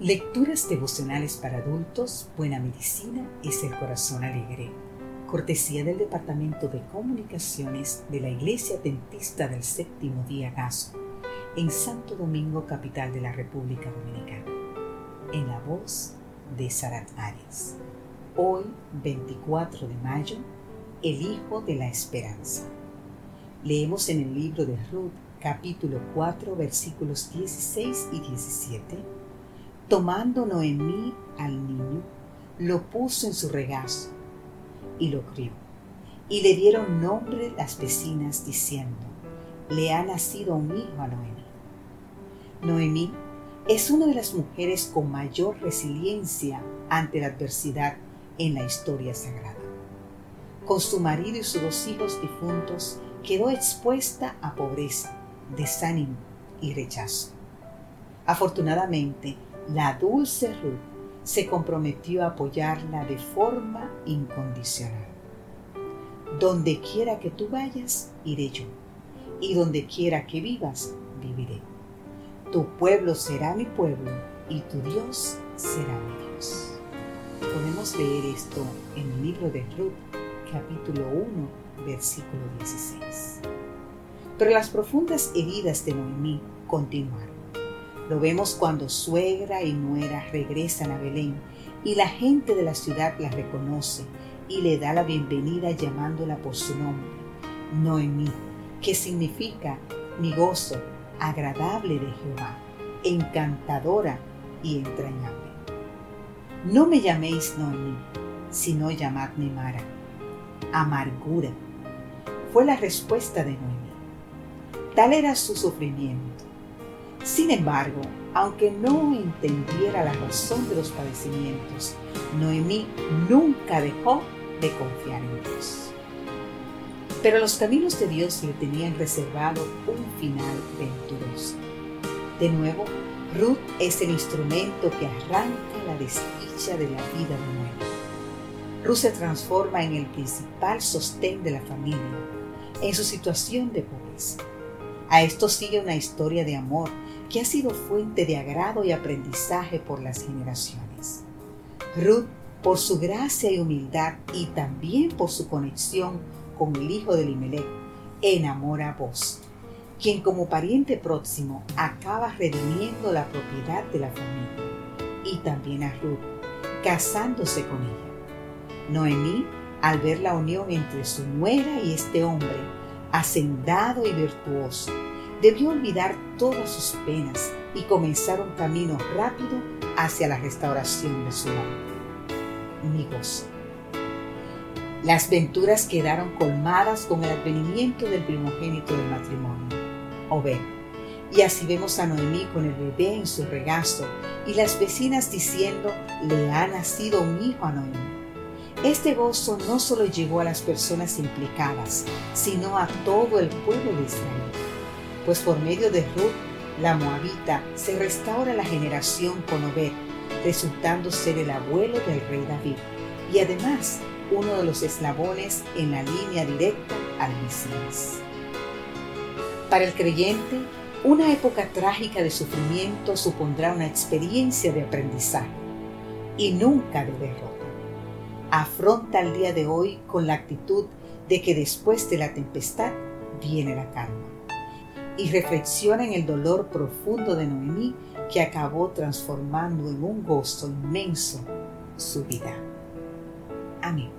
Lecturas devocionales para adultos, Buena Medicina es el Corazón Alegre. Cortesía del Departamento de Comunicaciones de la Iglesia Dentista del Séptimo Día Gaso, en Santo Domingo, capital de la República Dominicana. En la voz de Sarat Arias. Hoy, 24 de mayo, el Hijo de la Esperanza. Leemos en el libro de Ruth, capítulo 4, versículos 16 y 17 Tomando Noemí al niño, lo puso en su regazo y lo crió. Y le dieron nombre las vecinas diciendo, le ha nacido un hijo a Noemí. Noemí es una de las mujeres con mayor resiliencia ante la adversidad en la historia sagrada. Con su marido y sus dos hijos difuntos, quedó expuesta a pobreza, desánimo y rechazo. Afortunadamente, la dulce Ruth se comprometió a apoyarla de forma incondicional. Donde quiera que tú vayas, iré yo, y donde quiera que vivas, viviré. Tu pueblo será mi pueblo, y tu Dios será mi Dios. Podemos leer esto en el libro de Ruth, capítulo 1, versículo 16. Pero las profundas heridas de Noemí continuaron. Lo vemos cuando suegra y nuera regresan a Belén y la gente de la ciudad la reconoce y le da la bienvenida llamándola por su nombre, Noemí, que significa mi gozo, agradable de Jehová, encantadora y entrañable. No me llaméis Noemí, sino llamadme Mara, amargura. Fue la respuesta de Noemí. Tal era su sufrimiento sin embargo, aunque no entendiera la razón de los padecimientos, Noemí nunca dejó de confiar en Dios. Pero los caminos de Dios le tenían reservado un final venturoso. De nuevo, Ruth es el instrumento que arranca la desdicha de la vida de Noemí. Ruth se transforma en el principal sostén de la familia en su situación de pobreza. A esto sigue una historia de amor que ha sido fuente de agrado y aprendizaje por las generaciones. Ruth, por su gracia y humildad y también por su conexión con el hijo de Limelech, enamora a vos, quien como pariente próximo acaba redimiendo la propiedad de la familia, y también a Ruth, casándose con ella. Noemí, al ver la unión entre su nuera y este hombre, hacendado y virtuoso, debió olvidar todas sus penas y comenzar un camino rápido hacia la restauración de su. Mi gozo. Las venturas quedaron colmadas con el advenimiento del primogénito del matrimonio, Obed. Y así vemos a Noemí con el bebé en su regazo y las vecinas diciendo, le ha nacido un hijo a Noemí. Este gozo no solo llegó a las personas implicadas, sino a todo el pueblo de Israel pues por medio de Ruth, la moabita, se restaura la generación con Obed, resultando ser el abuelo del rey David, y además uno de los eslabones en la línea directa al Mesías. Para el creyente, una época trágica de sufrimiento supondrá una experiencia de aprendizaje y nunca de derrota. Afronta el día de hoy con la actitud de que después de la tempestad viene la calma y reflexiona en el dolor profundo de Noemí que acabó transformando en un gozo inmenso su vida. Amén.